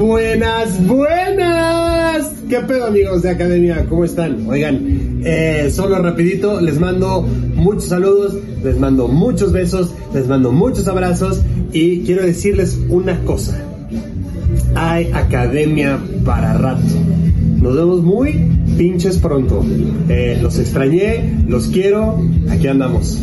Buenas, buenas. ¿Qué pedo amigos de Academia? ¿Cómo están? Oigan, eh, solo rapidito, les mando muchos saludos, les mando muchos besos, les mando muchos abrazos y quiero decirles una cosa. Hay Academia para rato. Nos vemos muy pinches pronto. Eh, los extrañé, los quiero, aquí andamos.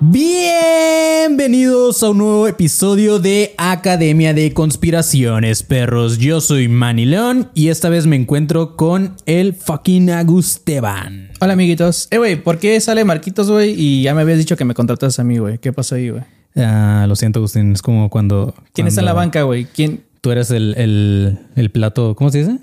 Bienvenidos a un nuevo episodio de Academia de Conspiraciones, perros. Yo soy Manny León y esta vez me encuentro con el fucking Agusteban. Hola, amiguitos. Eh, güey, ¿por qué sale Marquitos, güey? Y ya me habías dicho que me contratas a mí, güey. ¿Qué pasa ahí, güey? Ah, lo siento, Agustín. Es como cuando. ¿Quién está en la banca, güey? ¿Quién? Tú eres el, el, el plato. ¿Cómo se dice?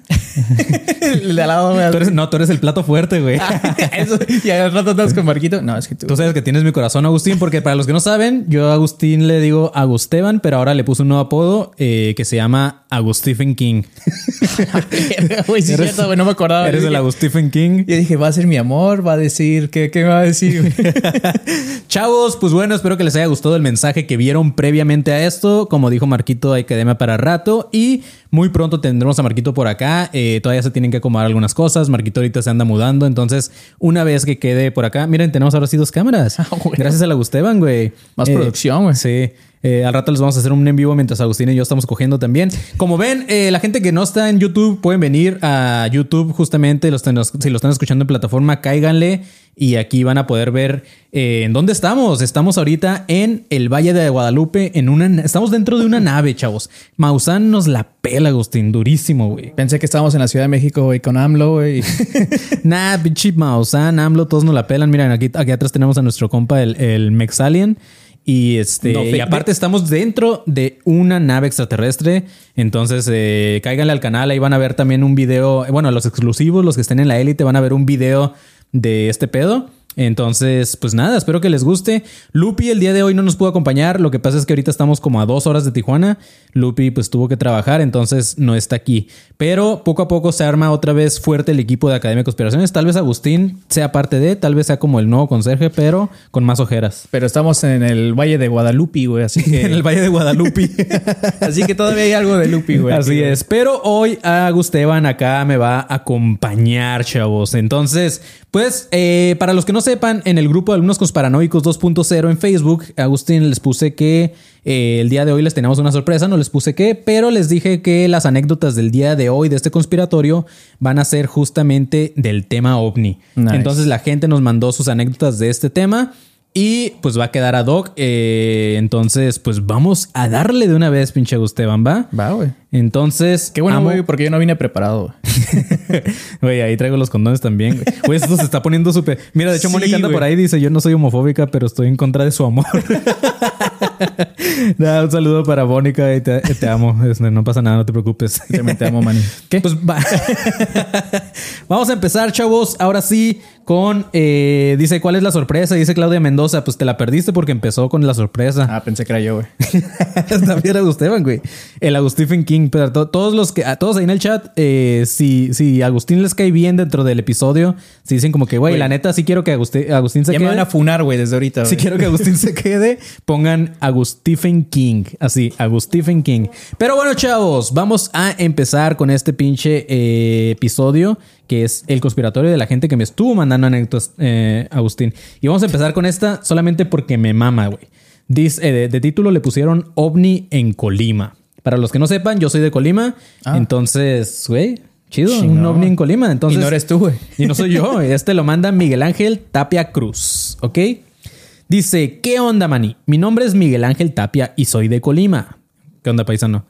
El de al lado, güey. Tú eres- no, tú eres el plato fuerte, güey. Eso. Y al rato estás con Marquito. No, es que tú. Tú sabes que tienes mi corazón, Agustín, porque para los que no saben, yo a Agustín le digo Agusteban, pero ahora le puse un nuevo apodo eh, que se llama Agustephen King. Güey, sí, es Eres- cierto, güey. No me acordaba. Eres el Agustephen King. Yo dije, va a ser mi amor, va a decir, ¿qué, qué me va a decir? Chavos, pues bueno, espero que les haya gustado el mensaje que vieron previamente a esto. Como dijo Marquito, hay academia para rato y muy pronto tendremos a Marquito por acá. Eh, todavía se tienen que acomodar algunas cosas. Marquito ahorita se anda mudando, entonces una vez que quede por acá, miren, tenemos ahora sí dos cámaras. güey. Gracias a la Gusteban, güey. Más Eh, producción, güey. Sí. Eh, al rato les vamos a hacer un en vivo mientras Agustín y yo estamos cogiendo también. Como ven, eh, la gente que no está en YouTube pueden venir a YouTube justamente. Los, si lo están escuchando en plataforma, cáiganle y aquí van a poder ver eh, en dónde estamos. Estamos ahorita en el Valle de Guadalupe, en una, estamos dentro de una nave, chavos. Maussan nos la pela, Agustín, durísimo, güey. Pensé que estábamos en la Ciudad de México, güey, con AMLO, güey. Nah, pinche Maussan, AMLO, todos nos la pelan. Miren, aquí, aquí atrás tenemos a nuestro compa, el, el Mexalien. Y este, No, y aparte estamos dentro de una nave extraterrestre. Entonces, eh, cáiganle al canal, ahí van a ver también un video. Bueno, los exclusivos, los que estén en la élite, van a ver un video de este pedo. Entonces, pues nada, espero que les guste. Lupi el día de hoy no nos pudo acompañar. Lo que pasa es que ahorita estamos como a dos horas de Tijuana. Lupi pues tuvo que trabajar, entonces no está aquí. Pero poco a poco se arma otra vez fuerte el equipo de Academia de Conspiraciones. Tal vez Agustín sea parte de, tal vez sea como el nuevo conserje, pero con más ojeras. Pero estamos en el Valle de Guadalupe, güey, así que... En el Valle de Guadalupe. así que todavía hay algo de Lupi, güey. Así es. Pero hoy Agusteban acá me va a acompañar, chavos. Entonces, pues, eh, para los que no sepan, en el grupo de Alumnos Conspiranoicos 2.0 en Facebook, Agustín les puse que eh, el día de hoy les teníamos una sorpresa. No les puse qué, pero les dije que las anécdotas del día de hoy de este conspiratorio van a ser justamente del tema ovni. Nice. Entonces, la gente nos mandó sus anécdotas de este tema. Y pues va a quedar ad hoc. eh, entonces, pues vamos a darle de una vez, pinche Agusteban, ¿va? Va, güey. Entonces, Qué bueno, amo- güey, porque yo no vine preparado, güey. Ahí traigo los condones también. Güey, Güey, esto se está poniendo súper. Mira, de hecho, Sí, Mónica anda güey. por ahí dice: Yo no soy homofóbica, pero estoy en contra de su amor. Nada, un saludo para Mónica y te, te amo. Este, No pasa nada, no te preocupes. También te amo, Manny. ¿Qué? Pues va- Vamos a empezar, chavos. Ahora sí, con. eh, dice: ¿Cuál es la sorpresa? Dice Claudia Mendoza: Pues te la perdiste porque empezó con la sorpresa. Ah, pensé que era yo, güey. También Agusteban, güey. El Agustín King. Pero to- todos los que, a todos ahí en el chat, eh, si, si Agustín les cae bien dentro del episodio, si dicen como que, güey, la neta sí quiero que Agustín, Agustín se Ya me quede. van a funar, güey, desde ahorita, Si güey. quiero que Agustín se quede, pongan Agustín King. Así, Agustín King. Pero bueno, chavos, vamos a empezar con este pinche eh, episodio que es el conspiratorio de la gente que me estuvo mandando anécdotas, eh, Agustín. Y vamos a empezar con esta solamente porque me mama, güey. Dice, de, de título le pusieron OVNI en Colima. Para los que no sepan, yo soy de Colima. Ah. Entonces, güey, chido. Un ovni en Colima. Entonces, y no eres tú, güey. y no soy yo. Este lo manda Miguel Ángel Tapia Cruz. ¿Ok? Dice, ¿qué onda, Mani? Mi nombre es Miguel Ángel Tapia y soy de Colima. ¿Qué onda, paisano?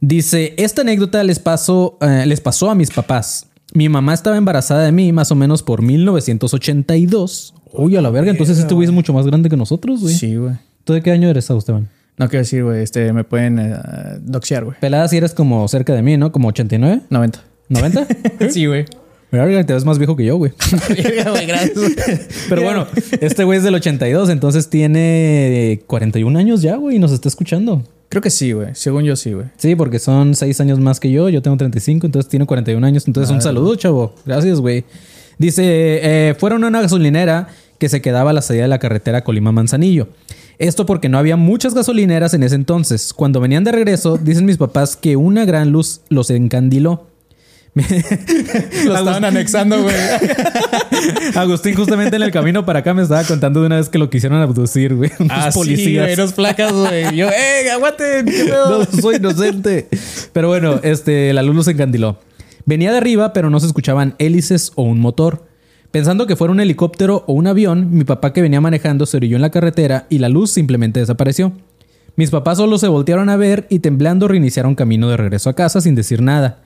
Dice, esta anécdota les pasó, eh, les pasó a mis papás. Mi mamá estaba embarazada de mí más o menos por 1982. Uy, a la verga. Entonces este güey es mucho más grande que nosotros, güey. Sí, güey. ¿Tú de qué año eres, Esteban? No quiero decir, güey. Este, me pueden eh, doxear, güey. Pelada si eres como cerca de mí, ¿no? Como 89, 90. 90. sí, güey. Verga, te ves más viejo que yo, güey. Pero bueno, este güey es del 82, entonces tiene 41 años ya, güey, y nos está escuchando. Creo que sí, güey. Según yo, sí, güey. Sí, porque son 6 años más que yo, yo tengo 35, entonces tiene 41 años. Entonces un saludo, chavo. Gracias, güey. Dice, eh, fueron a una gasolinera que se quedaba a la salida de la carretera Colima-Manzanillo. Esto porque no había muchas gasolineras en ese entonces. Cuando venían de regreso, dicen mis papás que una gran luz los encandiló. Lo estaban anexando, güey. Agustín justamente en el camino para acá me estaba contando de una vez que lo quisieron abducir, güey. Unos Ah, sí, policías. güey, los placas, güey. Yo, ¡eh, aguanten! ¿Qué pedo? No, soy inocente. Pero bueno, este, la luz los encandiló. Venía de arriba, pero no se escuchaban hélices o un motor. Pensando que fuera un helicóptero o un avión, mi papá que venía manejando se orilló en la carretera y la luz simplemente desapareció. Mis papás solo se voltearon a ver y temblando reiniciaron camino de regreso a casa sin decir nada.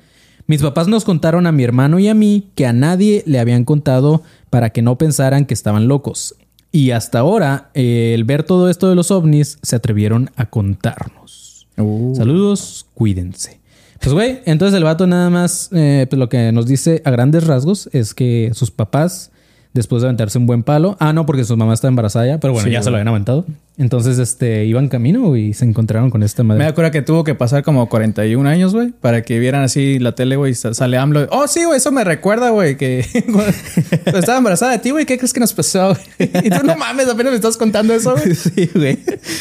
Mis papás nos contaron a mi hermano y a mí que a nadie le habían contado para que no pensaran que estaban locos. Y hasta ahora, eh, el ver todo esto de los ovnis, se atrevieron a contarnos. Uh. Saludos, cuídense. Pues güey, entonces el vato nada más, eh, pues lo que nos dice a grandes rasgos es que sus papás, después de aventarse un buen palo, ah, no, porque su mamá está embarazada ya, pero bueno, Sí, ya se lo habían aventado. Entonces, este, iban camino y se encontraron con esta Me madre. acuerdo que tuvo que pasar como 41 años, güey, para que vieran así la tele, güey, sale AMLO. Oh, sí, güey, eso me recuerda, güey, que estaba embarazada de ti, güey, ¿qué crees que nos pasó? Y tú no mames, apenas me estás contando eso, güey. Sí, güey.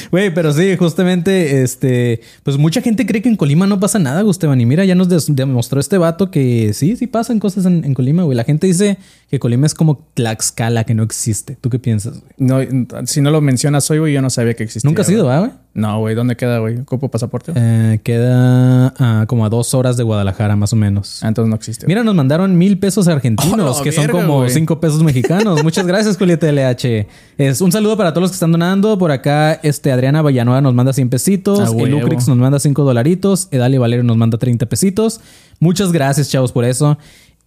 Güey, pero sí, justamente, este, pues mucha gente cree que en Colima no pasa nada, Gusteban. Y mira, ya nos demostró este vato que sí, sí pasan cosas en, en Colima, güey. La gente dice que Colima es como Tlaxcala, que no existe. ¿Tú qué piensas, güey? No, si no lo mencionas hoy, güey, yo no sabía que existía. Nunca has ido, güey. ¿ah, güey? No, güey, ¿dónde queda, güey? ¿Ocupo pasaporte? Eh, queda ah, como a dos horas de Guadalajara, más o menos. Ah, entonces no existe. Mira, nos mandaron mil pesos argentinos, ¡Oh, que son como cinco pesos mexicanos. Muchas gracias, Julieta LH. Es un saludo para todos los que están donando. Por acá, este Adriana Vallanueva nos manda 100 pesitos. A El. Lucrix nos manda 5 dolaritos. Edali Valero nos manda 30 pesitos. Muchas gracias, chavos, por eso.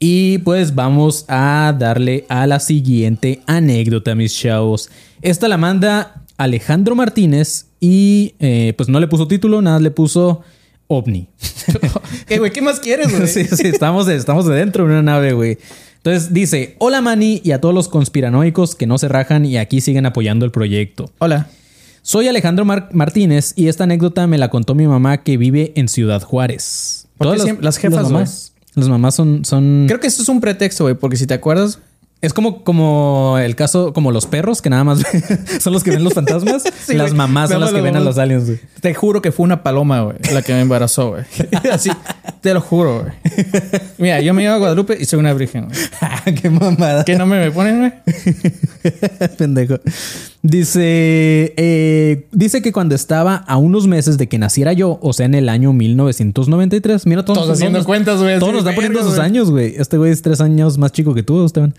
Y pues vamos a darle a la siguiente anécdota, mis chavos. Esta la manda Alejandro Martínez y eh, pues no le puso título, nada le puso ovni. ¿Qué, güey? ¿Qué más quieres, güey? sí, sí, estamos, estamos de dentro de una nave, güey. Entonces dice, hola Manny y a todos los conspiranoicos que no se rajan y aquí siguen apoyando el proyecto. Hola. Soy Alejandro Mar- Martínez y esta anécdota me la contó mi mamá que vive en Ciudad Juárez. ¿Por qué Todas siempre- las jefas, mamás. Las mamás son... son Creo que eso es un pretexto, güey, porque si te acuerdas, es como, como el caso, como los perros que nada más son los que ven los fantasmas. Sí, las mamás son las que ven a los aliens, güey. te juro que fue una paloma, güey, la que me embarazó, güey. Así, te lo juro, güey. Mira, yo me llamo Guadalupe y soy una virgen, güey. Qué mamada. ¿Qué nombre me ponen, güey? Pendejo. Dice, eh, dice que cuando estaba a unos meses de que naciera yo, o sea, en el año 1993, mira todos, Todos haciendo nos- cuentas, güey, Todos nos están poniendo sus años, güey. Este güey es tres años más chico que tú, Esteban.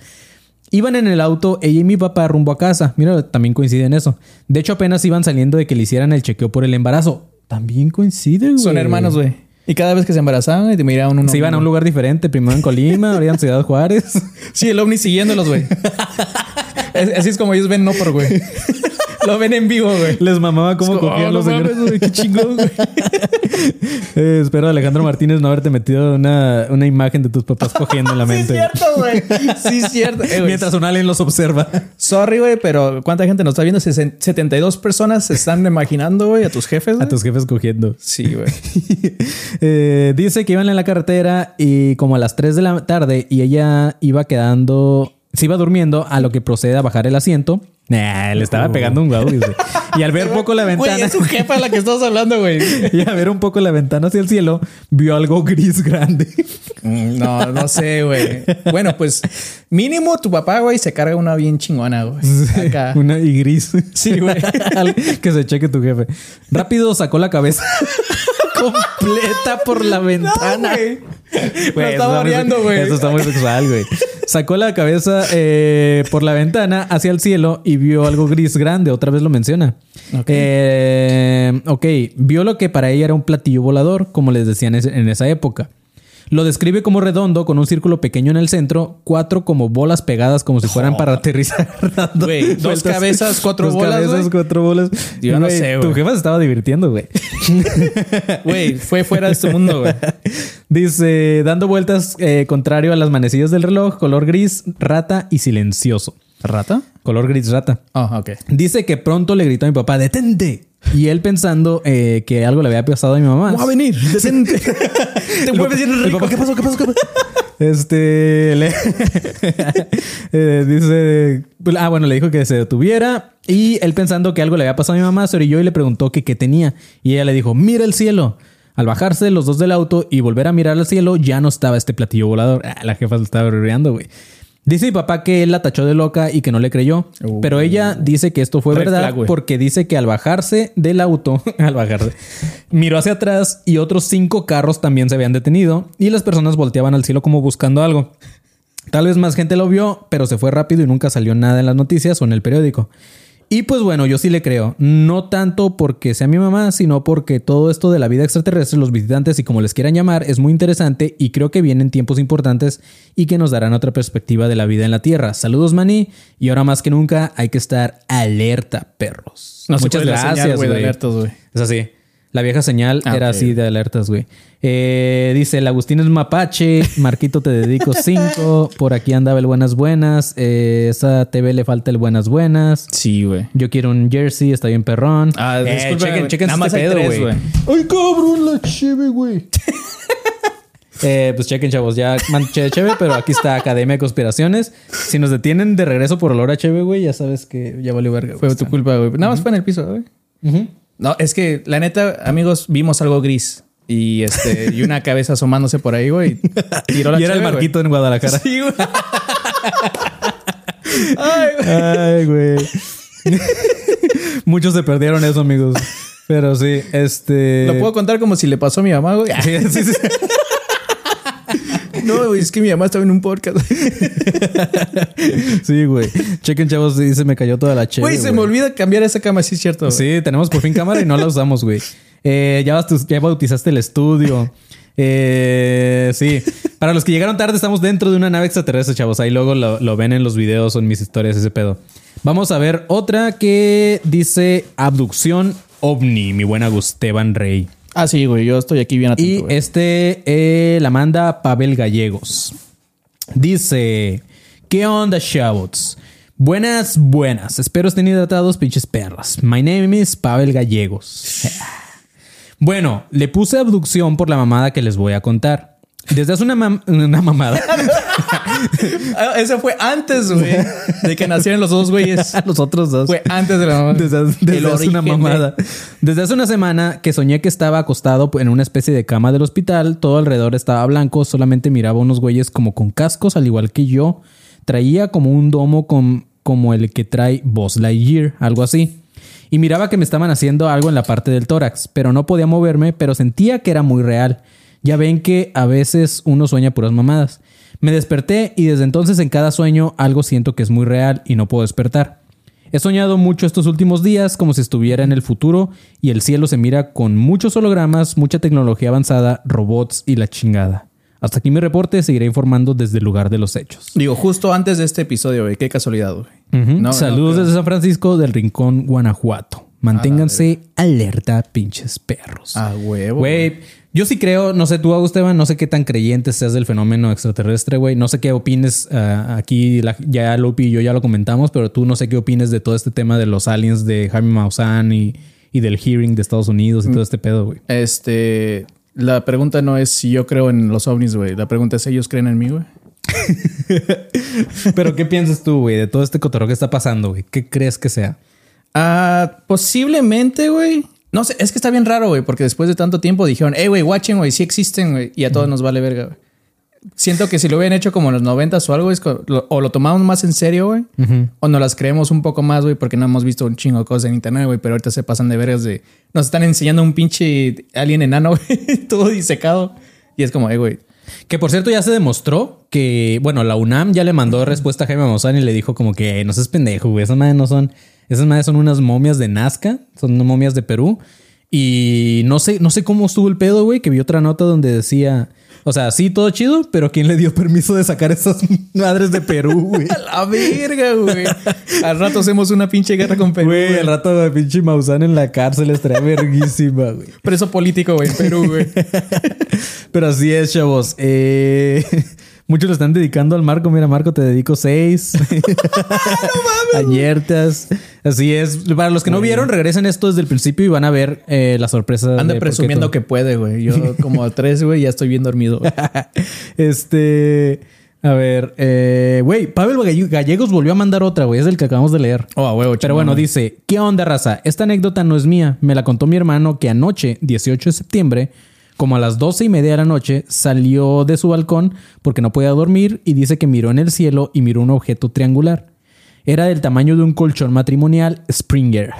Iban en el auto ella y mi papá rumbo a casa. Mira, también coincide en eso. De hecho, apenas iban saliendo de que le hicieran el chequeo por el embarazo. También coincide, güey. Son hermanos, güey. Y cada vez que se embarazaban, te miraban uno. Se iban a un lugar diferente, primero en Colima, ahora en Ciudad Juárez. Sí, el ovni siguiéndolos, güey. Así es como ellos ven no por, güey. Lo ven en vivo, güey. Les mamaba cómo cogían oh, los no mames, señores. güey, qué chingón, güey. Eh, espero, Alejandro Martínez, no haberte metido una, una imagen de tus papás cogiendo en la Sí, es mente. cierto, güey. Sí, es cierto. Eh, Mientras un alien los observa. Sorry, güey, pero ¿cuánta gente nos está viendo? Sesen- 72 personas se están imaginando, güey, a tus jefes, A güey. tus jefes cogiendo. Sí, güey. Eh, dice que iban en la carretera y como a las 3 de la tarde y ella iba quedando, se iba durmiendo a lo que procede a bajar el asiento. Nah, le estaba pegando un guau. Y al ver poco la Güey, ventana, es su jefa la que estamos hablando, güey. y al ver un poco la ventana hacia el cielo, vio algo gris grande. Mm, No, no sé, güey. Bueno, pues mínimo tu papá, güey, se carga una bien chingona, güey. Acá. Una y gris. Sí, güey. que se cheque tu jefe. Rápido sacó la cabeza. Completa por la ventana. Güey, eso está muy- variando, güey. Eso está muy sexual, güey. Sacó la cabeza eh, por la ventana hacia el cielo y vio algo gris grande. Otra vez lo menciona. Ok. Eh, ok. Vio lo que para ella era un platillo volador, como les decían en esa época. Lo describe como redondo, con un círculo pequeño en el centro, cuatro como bolas pegadas como si fueran para aterrizar. dos vueltas. cabezas, cuatro Dos bolas, cabezas, güey. cuatro bolas. Yo no Güey, sé, Tu güey. jefa se estaba divirtiendo, güey. Güey, fue fuera de este mundo, güey. Dice, dando vueltas eh, contrario a las manecillas del reloj, color gris, rata y silencioso. ¿Rata? Color gris, rata. Ah, ok. Dice que pronto le gritó a mi papá, detente. Y él pensando eh, que algo le había pasado a mi mamá. Voy a venir, detente. Te mueves papá- bien el rico. papá, ¿Qué pasó? ¿Qué pasó? ¿Qué pasó? Este le- eh, dice ah bueno le dijo que se detuviera y él pensando que algo le había pasado a mi mamá se orilló y le preguntó que qué tenía y ella le dijo mira el cielo al bajarse los dos del auto y volver a mirar al cielo ya no estaba este platillo volador Ah, la jefa se estaba riendo güey dice mi papá que él la tachó de loca y que no le creyó Uh. pero ella dice que esto fue verdad flag, porque dice que al bajarse del auto, al bajarse, miró hacia atrás y otros cinco carros también se habían detenido y las personas volteaban al cielo como buscando algo. Tal vez más gente lo vio, pero se fue rápido y nunca salió nada en las noticias o en el periódico. Y pues bueno, yo sí le creo. No tanto porque sea mi mamá, sino porque todo esto de la vida extraterrestre, los visitantes y como les quieran llamar, es muy interesante y creo que vienen tiempos importantes y que nos darán otra perspectiva de la vida en la Tierra. Saludos, Maní. Y ahora más que nunca hay que estar alerta, perros. No Muchas gracias, güey. Es así. La vieja señal Ah, era así de alertas, güey. Eh, dice, el Agustín es mapache, Marquito te dedico cinco, por aquí andaba el buenas buenas, eh, esa TV le falta el buenas buenas. Sí, güey. Yo quiero un jersey, está bien perrón. Ah, Eh, disculpa, chequen, chequen Nada más pedo, güey. Ay, cabrón, la cheve, güey. Eh, pues chequen, chavos, ya manché de cheve, pero aquí está Academia de Conspiraciones. Si nos detienen de regreso por olor a cheve, güey, ya sabes que ya valió verga. Fue güey. tu culpa, güey. Nada más fue en el piso, güey. Ujú. No, es que la neta, amigos, vimos algo gris. Y este, y una cabeza asomándose por ahí, güey. Tiró la Y era el güey. Marquito en Guadalajara. Sí, güey. Ay, güey. Ay, güey. Muchos se perdieron eso, amigos. Pero sí, este. Lo puedo contar como si le pasó a mi mamá, güey. Sí, sí, sí. No, güey, es que mi mamá estaba en un podcast. Sí, güey. Chequen, chavos, se me cayó toda la chévere. Güey, se me olvida cambiar esa cama, sí es cierto. güey. Sí, tenemos por fin cámara y no la usamos, güey. Eh, ya, ya bautizaste el estudio. Eh, sí. Para los que llegaron tarde, estamos dentro de una nave extraterrestre, chavos. Ahí luego lo, lo ven en los videos o en mis historias, ese pedo. Vamos a ver otra que dice abducción ovni, mi buena Gusteban Rey. Ah, sí, güey, yo estoy aquí bien atento. Y güey. este eh, la manda Pavel Gallegos. Dice: ¿Qué onda, chavos? Buenas, buenas. Espero estén hidratados, pinches perras. My name is Pavel Gallegos. Bueno, le puse abducción por la mamada que les voy a contar. Desde hace una, mam- una mamada. Eso fue antes, güey, de que nacieran los dos güeyes. Los otros dos. Fue antes de la mamá. Desde, hace una de- mamada. Desde hace una semana que soñé que estaba acostado en una especie de cama del hospital. Todo alrededor estaba blanco. Solamente miraba unos güeyes como con cascos, al igual que yo. Traía como un domo con, como el que trae Buzz Lightyear, algo así. Y miraba que me estaban haciendo algo en la parte del tórax, pero no podía moverme, pero sentía que era muy real. Ya ven que a veces uno sueña puras mamadas. Me desperté y desde entonces en cada sueño algo siento que es muy real y no puedo despertar. He soñado mucho estos últimos días como si estuviera en el futuro y el cielo se mira con muchos hologramas, mucha tecnología avanzada, robots y la chingada. Hasta aquí mi reporte, seguiré informando desde el lugar de los hechos. Digo, justo antes de este episodio, güey. Qué casualidad, güey. No, Saludos no, desde San Francisco del Rincón, Guanajuato. Manténganse alerta, pinches perros. A huevo. Güey, yo sí creo, no sé tú, Esteban, no sé qué tan creyente seas del fenómeno extraterrestre, güey. No sé qué opines ah, aquí, la- ya Lupi y yo ya lo comentamos, pero tú no sé qué opines de todo este tema de los aliens de Jaime Maussan y, y del hearing de Estados Unidos y todo este pedo, güey. Este. La pregunta no es si yo creo en los ovnis, güey. La pregunta es: ¿ellos creen en mí, güey? Pero ¿qué piensas tú, güey, de todo este cotorreo que está pasando, güey? ¿Qué crees que sea? Ah, posiblemente, güey. No sé, es que está bien raro, güey, porque después de tanto tiempo dijeron, hey, güey, watchen, güey, sí existen, güey, y a todos nos vale verga, güey. siento que si lo hubieran hecho como en los noventas o algo, es lo- o lo tomamos más en serio, güey, o nos las creemos un poco más, güey, porque no hemos visto un chingo de cosas en internet, güey, pero ahorita se pasan de veras de... Nos están enseñando un pinche alien enano, güey, todo disecado. Y es como, eh, güey, Que por cierto ya se demostró que, bueno, la UNAM ya le mandó respuesta a Jaime Maussan y le dijo como que "Eh, no seas pendejo, güey. Esas madres no son, esas madres son unas momias de Nazca, son momias de Perú. Y no sé, no sé cómo estuvo el pedo, güey, que vi otra nota donde decía, o sea, sí, todo chido, pero ¿quién le dio permiso de sacar esas madres de Perú, güey? a la verga, güey. Al rato hacemos una pinche guerra con Perú, Güey, el rato de pinche Maussan en la cárcel estaría verguísima, güey. Preso político, güey, en Perú, güey. Pero así es, chavos. Eh, muchos le están dedicando al Marco. Mira, Marco, te dedico seis. Añertas. Así es. Para los que no vieron, regresen esto desde el principio y van a ver eh, la sorpresa. Anda presumiendo que puede, güey. Yo como a tres, güey, ya estoy bien dormido. este. A ver, eh, güey, Pavel Galle- Gallegos volvió a mandar otra, güey. Es el que acabamos de leer. Oh, huevo, Pero bueno, dice, ¿qué onda, raza? Esta anécdota no es mía. Me la contó mi hermano que anoche, 18 de septiembre, como a las 12 y media de la noche, salió de su balcón porque no podía dormir y dice que miró en el cielo y miró un objeto triangular. Era del tamaño de un colchón matrimonial Springer.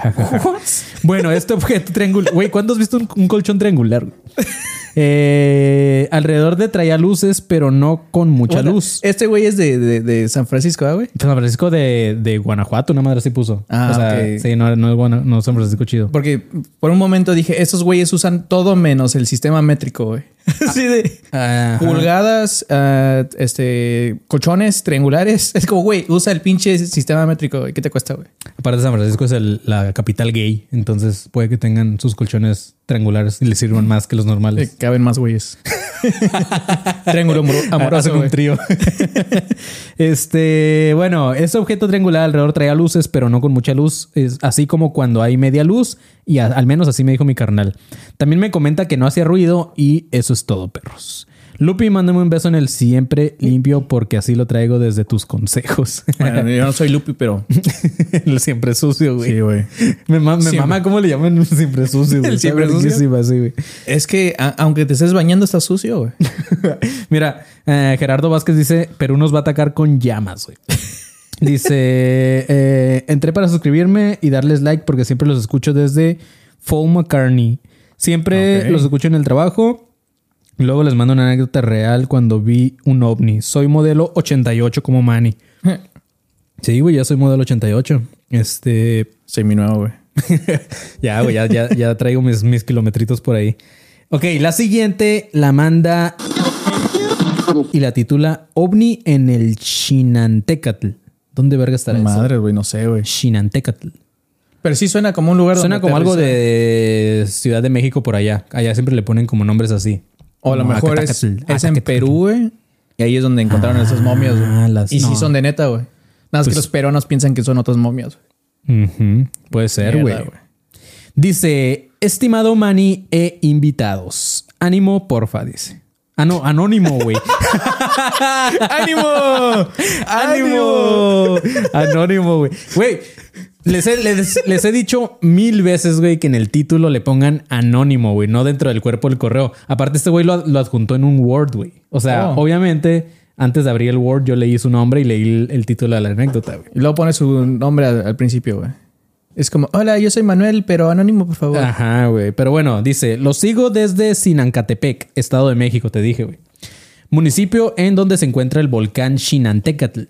bueno, este objeto triangular... Güey, ¿cuándo has visto un, un colchón triangular? Eh, alrededor de traía luces, pero no con mucha Bueno, luz. Este güey es de, de, de San Francisco, ¿ah, güey? San Francisco de, de Guanajuato, una madre así puso. Ah, o sea, sí, no, no es Guana- no es San Francisco chido. Porque por un momento dije, estos güeyes usan todo menos el sistema métrico, güey. Así de Ajá. pulgadas, ah, este, colchones triangulares. Es como, güey, usa el pinche sistema métrico, güey. ¿Qué te cuesta, güey? Aparte, San Francisco es el- la capital gay, entonces puede que tengan sus colchones triangulares y les sirvan más que los Eh, normales. caben más güeyes. Triángulo amor- amoroso, Hacen un trío. este, bueno, ese objeto triangular alrededor traía luces, pero no con mucha luz, es así como cuando hay media luz, y a- al menos así me dijo mi carnal. También me comenta que no hacía ruido, y eso es todo, perros. Lupi, mándame un beso en el siempre limpio, porque así lo traigo desde tus consejos. Bueno, yo no soy Lupi, pero el siempre sucio, güey. sí, güey. Me, ma- me mama cómo le llaman el siempre sucio. güey. ¿El siempre sucio? verguísima, sí, güey. Es que aunque te estés bañando, está sucio, güey. Mira, eh, Gerardo Vázquez dice, Perú nos va a atacar con llamas, güey. Dice, eh, entré para suscribirme y darles like porque siempre los escucho desde Paul McCartney. Siempre los escucho en el trabajo. Luego les mando una anécdota real cuando vi un ovni. Soy modelo 88 como Manny. Sí, güey, ya soy modelo 88. Este, Soy mi nuevo, güey. ya, güey, ya, ya, ya traigo mis, mis kilometritos por ahí. Ok, la siguiente la manda y la titula OVNI en el Chinantecatl. ¿Dónde verga estará eso? Madre, güey, no sé, güey. Chinantecatl. Pero sí suena como un lugar Suena donde como algo de Ciudad de México por allá. Allá siempre le ponen como nombres así. O a lo mejor es, es en. Perú, güey. Y ahí es donde encontraron esas momias, güey. Ah, las- Y sí no. son de neta, güey. Nada más Pues- que los peruanos piensan que son otras momias, güey. Puede ser, güey. Dice, estimado Manny e invitados. Ánimo, porfa, dice. Ah, no, anónimo, güey. ¡Ánimo! ¡Ánimo! Anónimo, güey. Güey, les he, les- les he dicho mil veces, güey, que en el título le pongan anónimo, güey, no dentro del cuerpo del correo. Aparte, este güey lo, lo adjuntó en un Word, güey. O sea, Oh. obviamente, antes de abrir el Word, yo leí su nombre y leí el, el título de la anécdota, güey. Y luego pone su nombre al, al principio, güey. Es como, hola, yo soy Manuel, pero anónimo, por favor. Ajá, güey. Pero bueno, dice, lo sigo desde Sinancatepec, Estado de México, te dije, güey. Municipio en donde se encuentra el volcán Chinantecatl.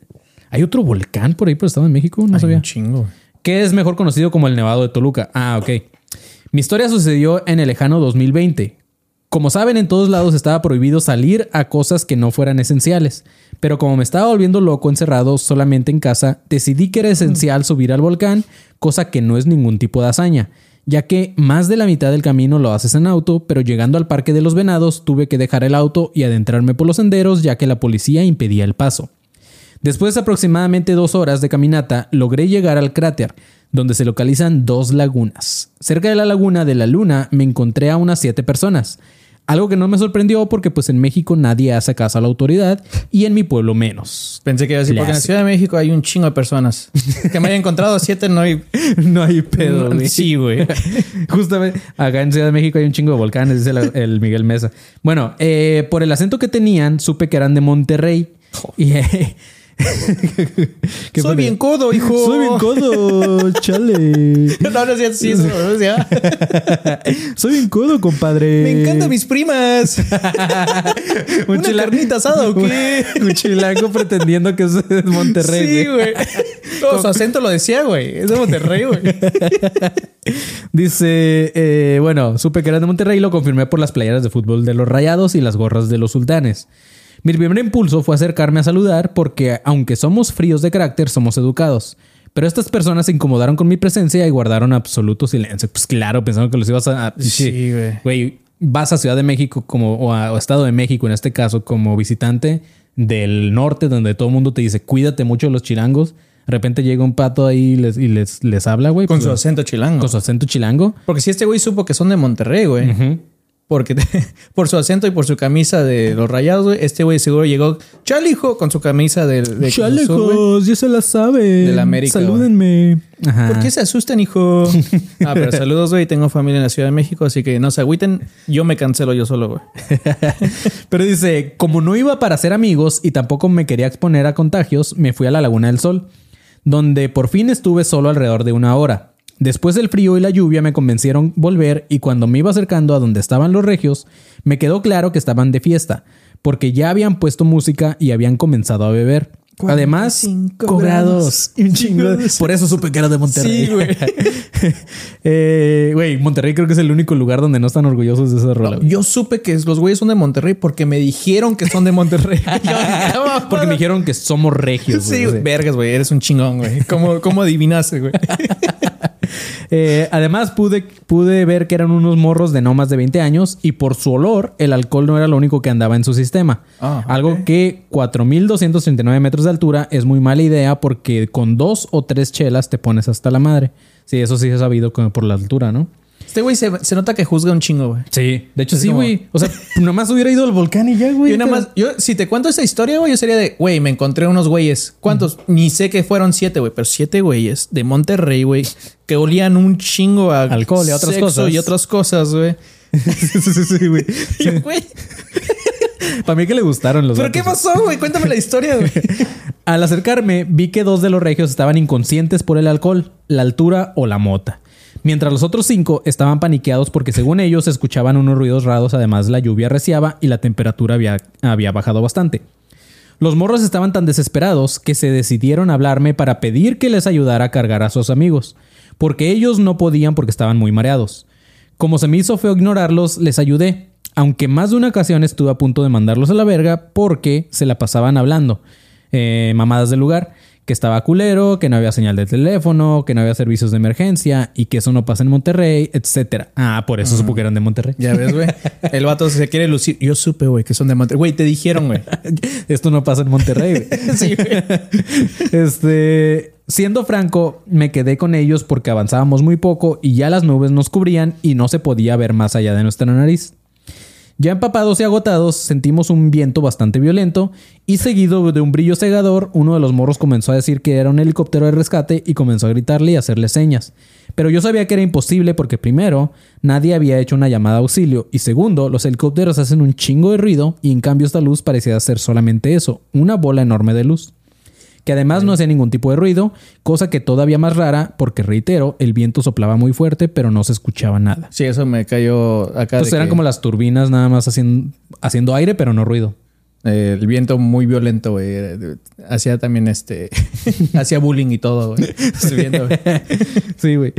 ¿Hay otro volcán por ahí por Estado de México? No Ay, sabía. un chingo, güey. Que es mejor conocido como el Nevado de Toluca. Ah, ok. Mi historia sucedió en el lejano 2020. Como saben, en todos lados estaba prohibido salir a cosas que no fueran esenciales. Pero como me estaba volviendo loco encerrado solamente en casa, decidí que era esencial subir al volcán, cosa que no es ningún tipo de hazaña, ya que más de la mitad del camino lo haces en auto, pero llegando al Parque de los Venados tuve que dejar el auto y adentrarme por los senderos ya que la policía impedía el paso. Después de aproximadamente dos horas de caminata, logré llegar al cráter, donde se localizan dos lagunas. Cerca de la laguna de la luna me encontré a unas siete personas. Algo que no me sorprendió porque pues en México nadie hace caso a la autoridad y en mi pueblo menos. Pensé que iba a decir, porque en la. Ciudad de México hay un chingo de personas. Que me haya encontrado siete, no hay. No hay pedo, güey. Sí, güey. Justamente acá en Ciudad de México hay un chingo de volcanes, dice el Miguel Mesa. Bueno, eh, por el acento que tenían, supe que eran de Monterrey. Y, eh, ¿Qué Soy bien codo, hijo. Soy bien codo, chale. No, no es cierto, sí, eso no cierto. Soy bien codo, compadre. Me encantan mis primas. Un ¿Una carnita asada o qué? Un chilango pretendiendo que es de Monterrey. Sí, güey. Todo su acento lo decía, güey. Es de Monterrey, güey. Dice, eh, bueno, supe que eran de Monterrey y lo confirmé por las playeras de fútbol de los Rayados y las gorras de los Sultanes. Mi primer impulso fue acercarme a saludar porque, aunque somos fríos de carácter, somos educados. Pero estas personas se incomodaron con mi presencia y guardaron absoluto silencio. Pues claro, pensaron que los ibas a... Sí, güey. Güey, vas a Ciudad de México como, o a o Estado de México en este caso como visitante del norte donde todo el mundo te dice cuídate mucho de los chilangos. De repente llega un pato ahí y les, y les, les habla, güey. Con pues, su acento chilango. con su acento chilango. Porque si este güey supo que son de Monterrey, güey. Porque por su acento y por su camisa de los rayados, güey, este güey seguro llegó chalijo con su camisa de, de. Chalecos, ya se la sabe. Del América, Salúdenme. Ajá. ¿Por qué se asustan, hijo? ah, pero saludos, güey. Tengo familia en la Ciudad de México, así que no se agüiten. Yo me cancelo yo solo, güey. Pero dice, como no iba para ser amigos y tampoco me quería exponer a contagios, me fui a la Laguna del Sol, donde por fin estuve solo alrededor de una hora. Después del frío y la lluvia me convencieron volver y cuando me iba acercando a donde estaban los regios, me quedó claro que estaban de fiesta, porque ya habían puesto música y habían comenzado a beber. Además, 45 cobrados. Y un chingo de- Por eso supe que era de Monterrey. Sí, güey. Eh, Güey, Monterrey creo que es el único lugar donde no están orgullosos de esa rola. Yo supe que los güeyes son de Monterrey porque me dijeron que son de Monterrey. Porque me dijeron que somos regios. Sí, güey. vergas, güey. Eres un chingón, güey. ¿Cómo, cómo adivinaste, güey? Eh, además, pude, pude ver que eran unos morros de no más de 20 años y por su olor, el alcohol no era lo único que andaba en su sistema. Ah, Algo ok. que 4.239 metros de altura es muy mala idea porque con dos o tres chelas te pones hasta la madre. Sí, eso sí he sabido por la altura, ¿no? Este güey se, se nota que juzga un chingo, güey. Sí, de hecho sí, como- güey. O sea, nomás hubiera ido al volcán y ya, güey. Yo nada más, yo, si te cuento esta historia, güey, yo sería de, güey, me encontré unos güeyes. ¿Cuántos? Ni sé que fueron siete, güey, pero siete güeyes de Monterrey, güey, que olían un chingo a Alcohol y otras sexo cosas. Y otras cosas, güey. sí, sí, sí, güey. Y yo, güey, Para mí que le gustaron los ¿pero qué pasó, güey? Cuéntame la historia, güey. Al acercarme, vi que dos de los regios estaban inconscientes por el alcohol, la altura o la mota. Mientras los otros cinco estaban paniqueados porque según ellos escuchaban unos ruidos raros, además la lluvia reciaba y la temperatura había, había bajado bastante. Los morros estaban tan desesperados que se decidieron hablarme para pedir que les ayudara a cargar a sus amigos, porque ellos no podían porque estaban muy mareados. Como se me hizo feo ignorarlos, les ayudé, aunque más de una ocasión estuve a punto de mandarlos a la verga porque se la pasaban hablando, eh, mamadas del lugar, que estaba culero, que no había señal de teléfono, que no había servicios de emergencia y que eso no pasa en Monterrey, etcétera. Ah, por eso supo que eran de Monterrey. Ya ves, güey. El vato se quiere lucir. Yo supe, güey, que son de Monterrey. Güey, te dijeron, güey. Esto no pasa en Monterrey. güey. Sí, güey. Este, siendo franco, me quedé con ellos porque avanzábamos muy poco y ya las nubes nos cubrían y no se podía ver más allá de nuestra nariz. Ya empapados y agotados, sentimos un viento bastante violento y seguido de un brillo cegador, uno de los morros comenzó a decir que era un helicóptero de rescate y comenzó a gritarle y hacerle señas. Pero yo sabía que era imposible porque primero, nadie había hecho una llamada de auxilio y segundo, los helicópteros hacen un chingo de ruido y en cambio esta luz parecía ser solamente eso, una bola enorme de luz que además no hacía ningún tipo de ruido, cosa que todavía más rara porque, reitero, el viento soplaba muy fuerte, pero no se escuchaba nada. Sí, eso me cayó acá. Entonces de eran que, como las turbinas nada más haciendo, haciendo aire, pero no ruido. eh, el viento muy violento, güey. Hacía también este. hacía bullying y todo, güey. Sí, güey.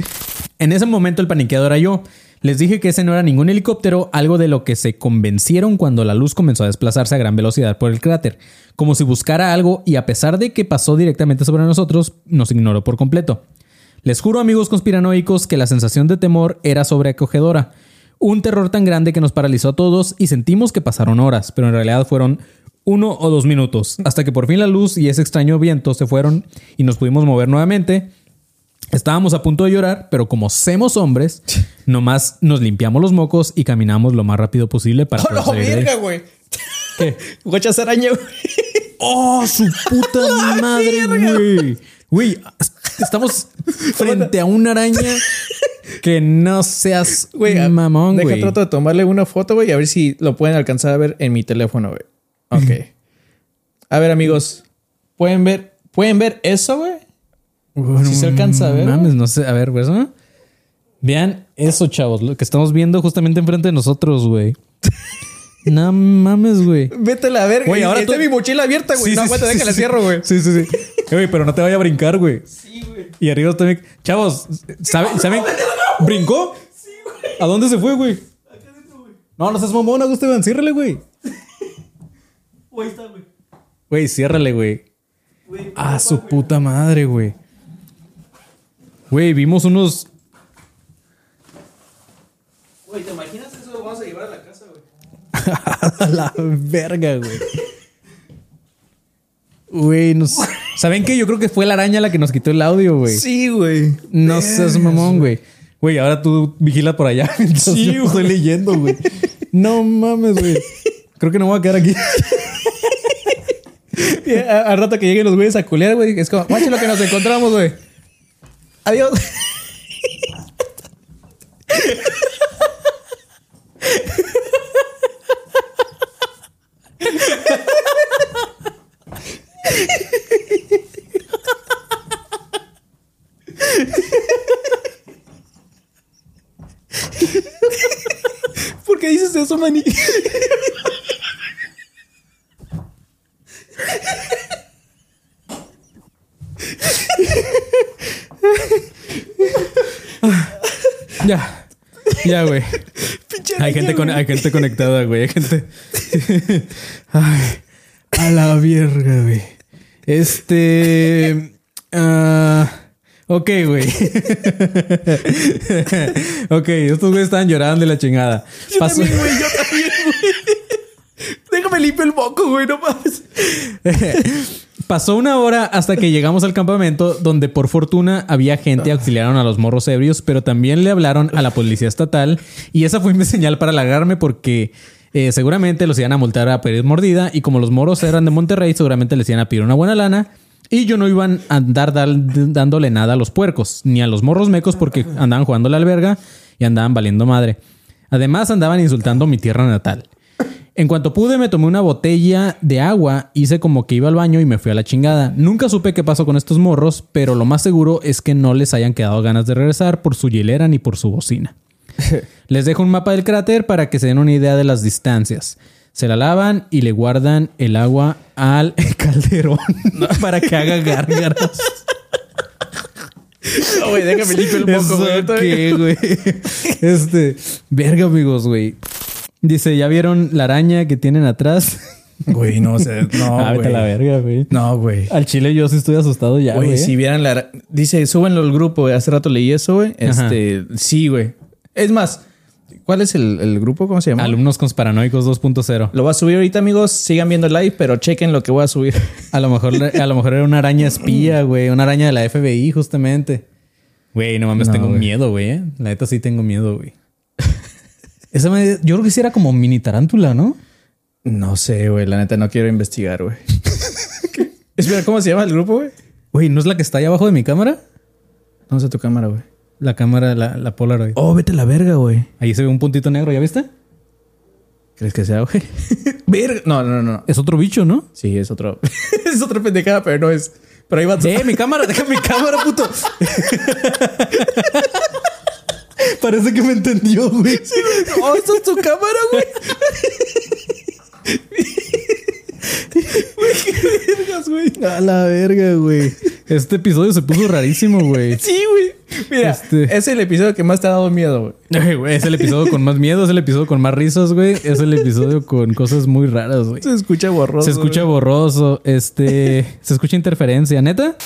En ese momento el paniqueado era yo. Les dije que ese no era ningún helicóptero, algo de lo que se convencieron cuando la luz comenzó a desplazarse a gran velocidad por el cráter, como si buscara algo y a pesar de que pasó directamente sobre nosotros, nos ignoró por completo. Les juro, amigos conspiranoicos, que la sensación de temor era sobreacogedora. Un terror tan grande que nos paralizó a todos y sentimos que pasaron horas, pero en realidad fueron uno o dos minutos, hasta que por fin la luz y ese extraño viento se fueron y nos pudimos mover nuevamente. Estábamos a punto de llorar, pero como somos hombres, nomás nos limpiamos los mocos y caminamos lo más rápido posible para ¡Oh, verga, güey! ¿Qué? Guachas araña, güey. ¡Oh, su puta madre, güey! Güey, estamos frente a una araña que no seas Güey, a- mamón, deja güey. trato de tomarle una foto, güey, a ver si lo pueden alcanzar a ver en mi teléfono, güey. Ok. A ver, amigos. ¿Pueden ver, ¿pueden ver eso, güey? Si se alcanza a ver, Mames, güey. no sé. A ver, pues, ¿no? Vean eso, chavos. Lo que estamos viendo justamente enfrente de nosotros, güey. no mames, güey. Vete a la verga. Güey, ahora Está tú- mi mochila abierta, güey. Sí, no sí, aguanta, sí, déjala cierro, güey. Sí, sí, sí. Eh, Güey, pero no te vaya a brincar, güey. Sí, güey. Y arriba también. Chavos, ¿saben? ¿saben? ¿Brincó? Sí, güey. ¿A dónde se fue, güey? Acá adentro, güey. No, no seas Augusto, Esteban. Ciérrale, güey. Ahí está, güey. Güey, ciérrale, güey. Ah, su puta madre, güey. Güey, vimos unos. Güey, ¿te imaginas eso? Lo vamos a llevar a la casa, güey. a la verga, güey. Güey, nos... ¿saben qué? Yo creo que fue la araña la que nos quitó el audio, güey. Sí, güey. No seas mamón, güey. Güey, ahora tú vigila por allá. Sí, yo estoy leyendo, güey. No mames, güey. Creo que no me voy a quedar aquí. Al rato que lleguen los güeyes a culear, güey. Es como, guacha lo que nos encontramos, güey. Adiós. ¿Por qué dices eso, maní? Ya. Ya, güey. Hay gente, con- hay gente conectada, güey. Hay gente. Ay, a la verga, güey. Este. ah, ok, güey. ok, estos güeyes estaban llorando y la chingada. Pasó- güey, yo también, güey. Déjame limpio el moco, güey, no mames. Pasó una hora hasta que llegamos al campamento donde por fortuna había gente auxiliaron a los morros ebrios, pero también le hablaron a la policía estatal y esa fue mi señal para largarme porque eh, seguramente los iban a multar a pedir mordida y como los morros eran de Monterrey seguramente les iban a pedir una buena lana y yo no iban a andar dándole nada a los puercos ni a los morros mecos porque andaban jugando la alberga y andaban valiendo madre. Además andaban insultando mi tierra natal. En cuanto pude, me tomé una botella de agua, hice como que iba al baño y me fui a la chingada. Nunca supe qué pasó con estos morros, pero lo más seguro es que no les hayan quedado ganas de regresar por su hielera ni por su bocina. les dejo un mapa del cráter para que se den una idea de las distancias. Se la lavan y le guardan el agua al calderón para que haga gárgaras. No, güey, déjame limpio el moco, ¿Eso güey. qué, güey? Este, verga, amigos, güey. Dice, ¿ya vieron la araña que tienen atrás? Güey, no sé. No, ah, vete a güey. la verga, güey. No, güey. Al chile yo sí estoy asustado ya, Güey, güey. si vieran la... Dice, súbenlo al grupo, güey. Hace rato leí eso, güey. Ajá. Este... Sí, güey. Es más, ¿cuál es el, el grupo? ¿Cómo se llama? Alumnos Consparanoicos 2.0. Lo voy a subir ahorita, amigos. Sigan viendo el live, pero chequen lo que voy a subir. A lo mejor a lo mejor era una araña espía, güey, una araña de la FBI justamente. Güey, no mames, No, tengo miedo, güey. ¿eh? La neta sí tengo miedo, güey. Esa me- yo creo que sí era como mini tarántula, ¿no? No sé, güey. La neta no quiero investigar, güey. Espera, ¿cómo se llama el grupo, güey? Güey, ¿no es la que está ahí abajo de mi cámara? ¿Dónde está tu cámara, güey? La cámara, la, la Polaroid. Oh, vete a la verga, güey. Ahí se ve un puntito negro, ¿ya viste? ¿Crees que sea, güey? verga. No, no, no. Es otro bicho, ¿no? Sí, es otro. es otra pendejada, pero no es. Pero ahí va. ¡Eh, mi cámara! ¡Deja mi cámara, puto! Parece que me entendió, güey. Oh, esta es tu cámara, güey. Güey, qué vergas, güey. A la verga, güey. Este episodio se puso rarísimo, güey. Sí, güey. Mira, Este- es el episodio que más te ha dado miedo, güey. Es el episodio con más miedo, es el episodio con más risas, güey. Es el episodio con cosas muy raras, güey. Se escucha borroso. Se escucha güey. borroso, este... Se escucha interferencia, ¿neta?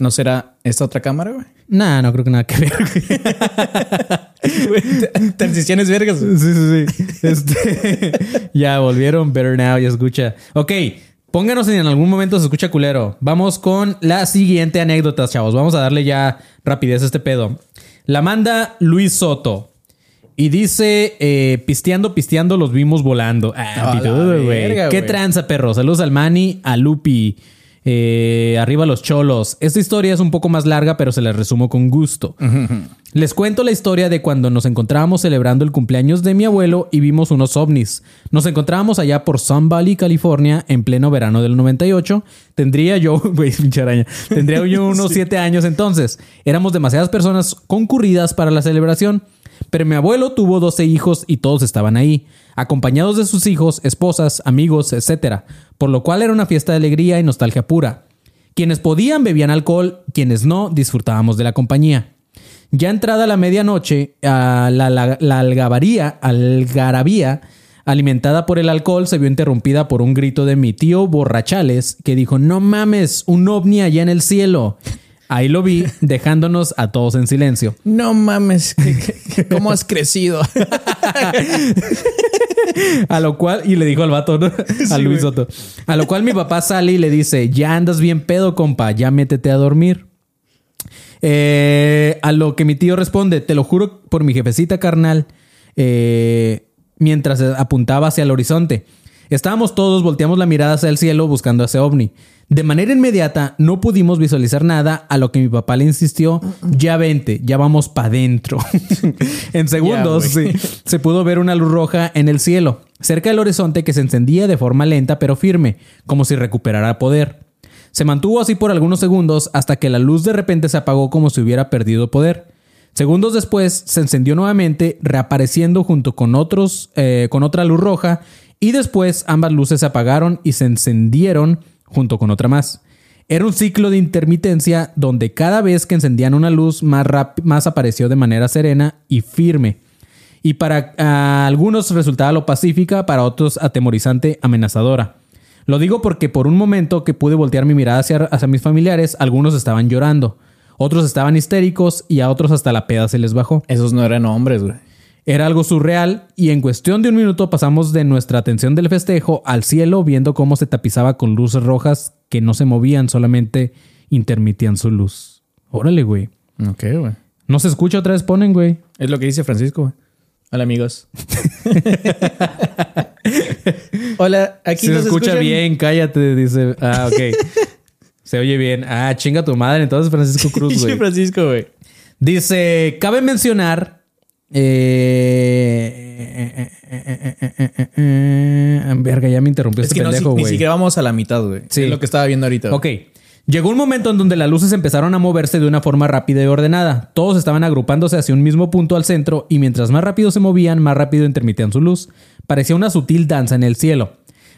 ¿No será esta otra cámara, güey? Nah, no creo que nada que ver, Transiciones vergas. Sí, sí, sí. Este... ya volvieron. Better now, ya escucha. Ok. Pónganos en algún momento se escucha culero. Vamos con la siguiente anécdota, chavos. Vamos a darle ya rapidez a este pedo. La manda Luis Soto. Y dice, eh, pisteando, pisteando, los vimos volando. Ah, pitudo, verga, ¿Qué güey. tranza, perro? Saludos al Mani, a Lupi. Eh, arriba los cholos. Esta historia es un poco más larga, pero se la resumo con gusto. Les cuento la historia de cuando nos encontrábamos celebrando el cumpleaños de mi abuelo y vimos unos ovnis. Nos encontrábamos allá por Sun Valley, California, en pleno verano del 98. Tendría yo, güey, pinche araña. Tendría yo unos siete años entonces. Éramos demasiadas personas concurridas para la celebración. Pero mi abuelo tuvo 12 hijos y todos estaban ahí, acompañados de sus hijos, esposas, amigos, etc. Por lo cual era una fiesta de alegría y nostalgia pura. Quienes podían bebían alcohol, quienes no disfrutábamos de la compañía. Ya entrada la medianoche, a la, la- algabaría, algarabía, alimentada por el alcohol, se vio interrumpida por un grito de mi tío Borrachales, que dijo, no mames, un ovni allá en el cielo. Ahí lo vi, dejándonos a todos en silencio. No mames, ¿qué- qué- ¿cómo has crecido? A lo cual, y le dijo al vato, ¿no? a Luis Soto. A lo cual mi papá sale y le dice: Ya andas bien pedo, compa, ya métete a dormir. Eh, a lo que mi tío responde: Te lo juro por mi jefecita carnal. eh, mientras apuntaba hacia el horizonte. Estábamos todos, volteamos la mirada hacia el cielo buscando a ese ovni. De manera inmediata no pudimos visualizar nada, a lo que mi papá le insistió, ya vente, ya vamos para adentro. en segundos sí, se pudo ver una luz roja en el cielo, cerca del horizonte que se encendía de forma lenta pero firme, como si recuperara poder. Se mantuvo así por algunos segundos hasta que la luz de repente se apagó como si hubiera perdido poder. Segundos después se encendió nuevamente, reapareciendo junto con otros, eh, con otra luz roja, y después ambas luces se apagaron y se encendieron junto con otra más. Era un ciclo de intermitencia donde cada vez que encendían una luz más, más apareció de manera serena y firme. Y para algunos resultaba lo pacífica, para otros atemorizante, amenazadora. Lo digo porque por un momento que pude voltear mi mirada hacia, hacia mis familiares, algunos estaban llorando, otros estaban histéricos y a otros hasta la peda se les bajó. Esos no eran hombres, güey. Era algo surreal y en cuestión de un minuto pasamos de nuestra atención del festejo al cielo viendo cómo se tapizaba con luces rojas que no se movían, solamente intermitían su luz. Órale, güey. Ok, güey. No se escucha otra vez, ponen, güey. Es lo que dice Francisco, güey. Hola, amigos. Hola, aquí se nos escucha escuchan. bien, cállate, dice. Ah, ok. se oye bien. Ah, chinga tu madre, entonces Francisco Cruz, Sí, güey. Francisco, güey. Dice, cabe mencionar... Eh, eh, eh, eh, eh, eh, verga, ya me interrumpió Es este que no, pendejo, si- ni güey. siquiera vamos a la mitad, güey. Sí. Es lo que estaba viendo ahorita. Ok. Llegó un momento en donde las luces empezaron a moverse de una forma rápida y ordenada. Todos estaban agrupándose hacia un mismo punto al centro y mientras más rápido se movían, más rápido intermitían su luz. Parecía una sutil danza en el cielo.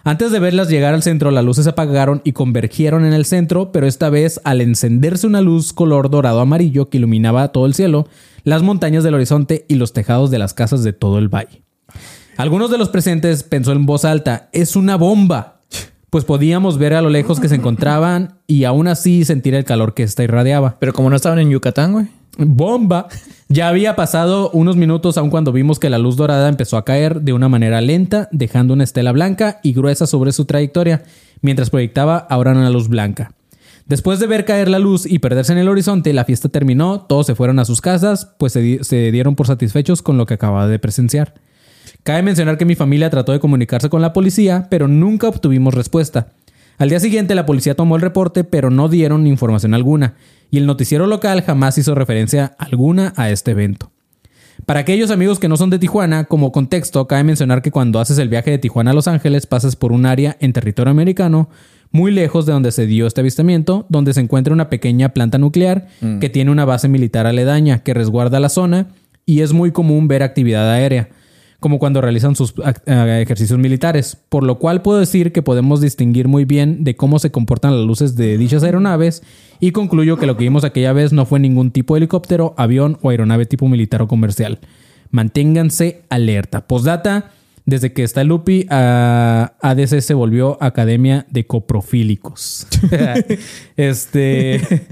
Antes de verlas llegar al centro, las luces se apagaron y convergieron en el centro, pero esta vez, al encenderse una luz color dorado amarillo que iluminaba todo el cielo, las montañas del horizonte y los tejados de las casas de todo el valle. Algunos de los presentes pensó en voz alta, es una bomba. Pues podíamos ver a lo lejos que se encontraban y aún así sentir el calor que ésta irradiaba. Pero como no estaban en Yucatán, güey. ¡Bomba! Ya había pasado unos minutos aun cuando vimos que la luz dorada empezó a caer de una manera lenta, dejando una estela blanca y gruesa sobre su trayectoria, mientras proyectaba ahora una luz blanca. Después de ver caer la luz y perderse en el horizonte, la fiesta terminó, todos se fueron a sus casas, pues se, di- se dieron por satisfechos con lo que acababa de presenciar. Cabe mencionar que mi familia trató de comunicarse con la policía, pero nunca obtuvimos respuesta. Al día siguiente la policía tomó el reporte, pero no dieron información alguna, y el noticiero local jamás hizo referencia alguna a este evento. Para aquellos amigos que no son de Tijuana, como contexto, cabe mencionar que cuando haces el viaje de Tijuana a Los Ángeles pasas por un área en territorio americano muy lejos de donde se dio este avistamiento, donde se encuentra una pequeña planta nuclear que tiene una base militar aledaña que resguarda la zona y es muy común ver actividad aérea, como cuando realizan sus eh, ejercicios militares, por lo cual puedo decir que podemos distinguir muy bien de cómo se comportan las luces de dichas aeronaves y concluyo que lo que vimos aquella vez no fue ningún tipo de helicóptero, avión o aeronave tipo militar o comercial. Manténganse alerta. Postdata, desde que está Lupi, a ADC se volvió Academia de Coprofílicos. este...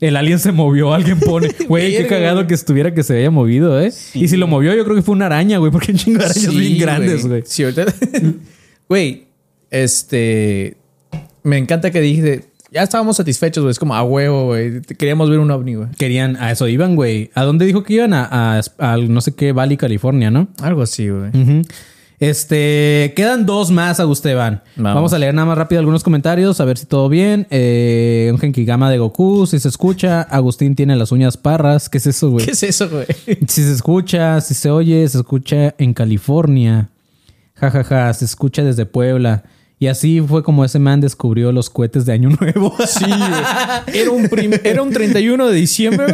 El alien se movió, alguien pone. Güey, qué cagado que estuviera que se haya movido, ¿eh? Y si lo movió, yo creo que fue una araña, güey, porque un chingo de arañas Sí, bien grandes, güey. Sí, ahorita. Güey, este. me encanta que dijiste, ya estábamos satisfechos, güey. Es como a huevo, güey. Queríamos ver un ovni, güey. Querían, a eso iban, güey. ¿A dónde dijo que iban? A, a- a no sé qué, Valley, California, ¿no? Algo así, güey. Este, quedan dos más, Agusteban. Vamos. Vamos. a leer nada más rápido algunos comentarios, a ver si todo bien. Eh, un Genkigama de Goku, si se escucha. Agustín tiene las uñas parras. ¿Qué es eso, güey? ¿Qué es eso, güey? Si se escucha, si se oye, se escucha en California. Ja, ja, ja, se escucha desde Puebla. Y así fue como ese man descubrió los cohetes de Año Nuevo. Sí, güey. Era un, era un 31 de diciembre,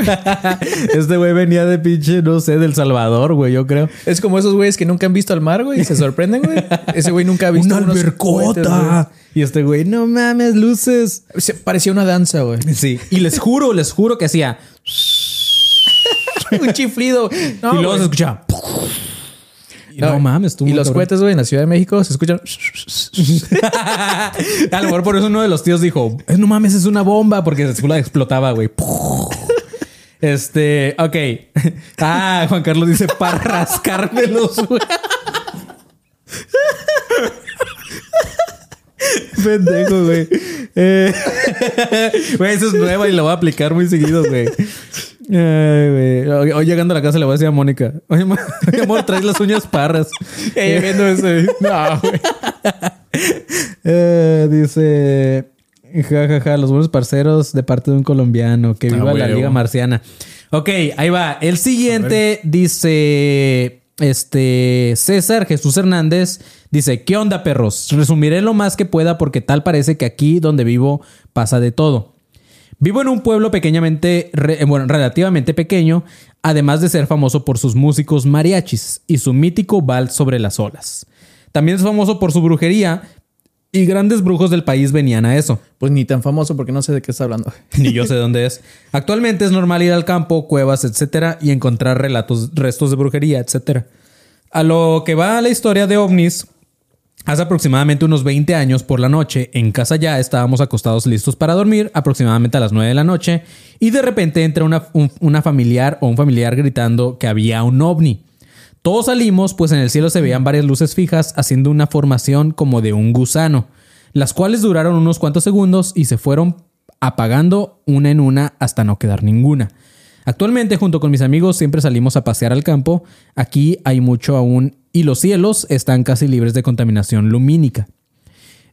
este güey venía de pinche, no sé, del Salvador, güey, yo creo. Es como esos güeyes que nunca han visto al mar, güey, y se sorprenden, güey. Ese güey nunca ha visto Una albercota. Y este güey, no mames, luces. Se- parecía una danza, güey. Sí. Y les juro, les juro que hacía. un chiflido. No, y luego se escuchaba. Y no, mames, tú. Y los cohetes, güey, en la Ciudad de México se escuchan. A lo mejor por eso uno de los tíos dijo: "Eh, No mames, es una bomba, porque se explotaba, güey. Este, ok. Ah, Juan Carlos dice para rascármelos, güey. Pendejo, güey. Eh, Güey, eso es nueva y la voy a aplicar muy seguido, güey. Güey. Hoy, llegando a la casa le voy a decir a Mónica: Oye, oye, amor, traes las uñas parras. Eh, viendo ese. No, güey. Eh, dice, ja, ja, ja, los buenos parceros de parte de un colombiano. Que viva Ah, la. Liga Marciana. Ok, ahí va. El siguiente dice, este, César Jesús Hernández. Dice, ¿qué onda, perros? Resumiré lo más que pueda porque tal parece que aquí donde vivo pasa de todo. Vivo en un pueblo pequeñamente, re- bueno, relativamente pequeño, además de ser famoso por sus músicos mariachis y su mítico vals sobre las olas. También es famoso por su brujería y grandes brujos del país venían a eso. Pues ni tan famoso porque no sé de qué está hablando. Ni yo sé dónde es. Actualmente es normal ir al campo, cuevas, etcétera, y encontrar relatos, restos de brujería, etcétera. A lo que va la historia de ovnis, hace aproximadamente unos 20 años por la noche, en casa ya estábamos acostados listos para dormir, aproximadamente a las 9 de la noche, y de repente entra una, un- una familiar o un familiar gritando que había un ovni. Todos salimos, pues en el cielo se veían varias luces fijas haciendo una formación como de un gusano, las cuales duraron unos cuantos segundos y se fueron apagando una en una hasta no quedar ninguna. Actualmente, junto con mis amigos, siempre salimos a pasear al campo. Aquí hay mucho aún y los cielos están casi libres de contaminación lumínica.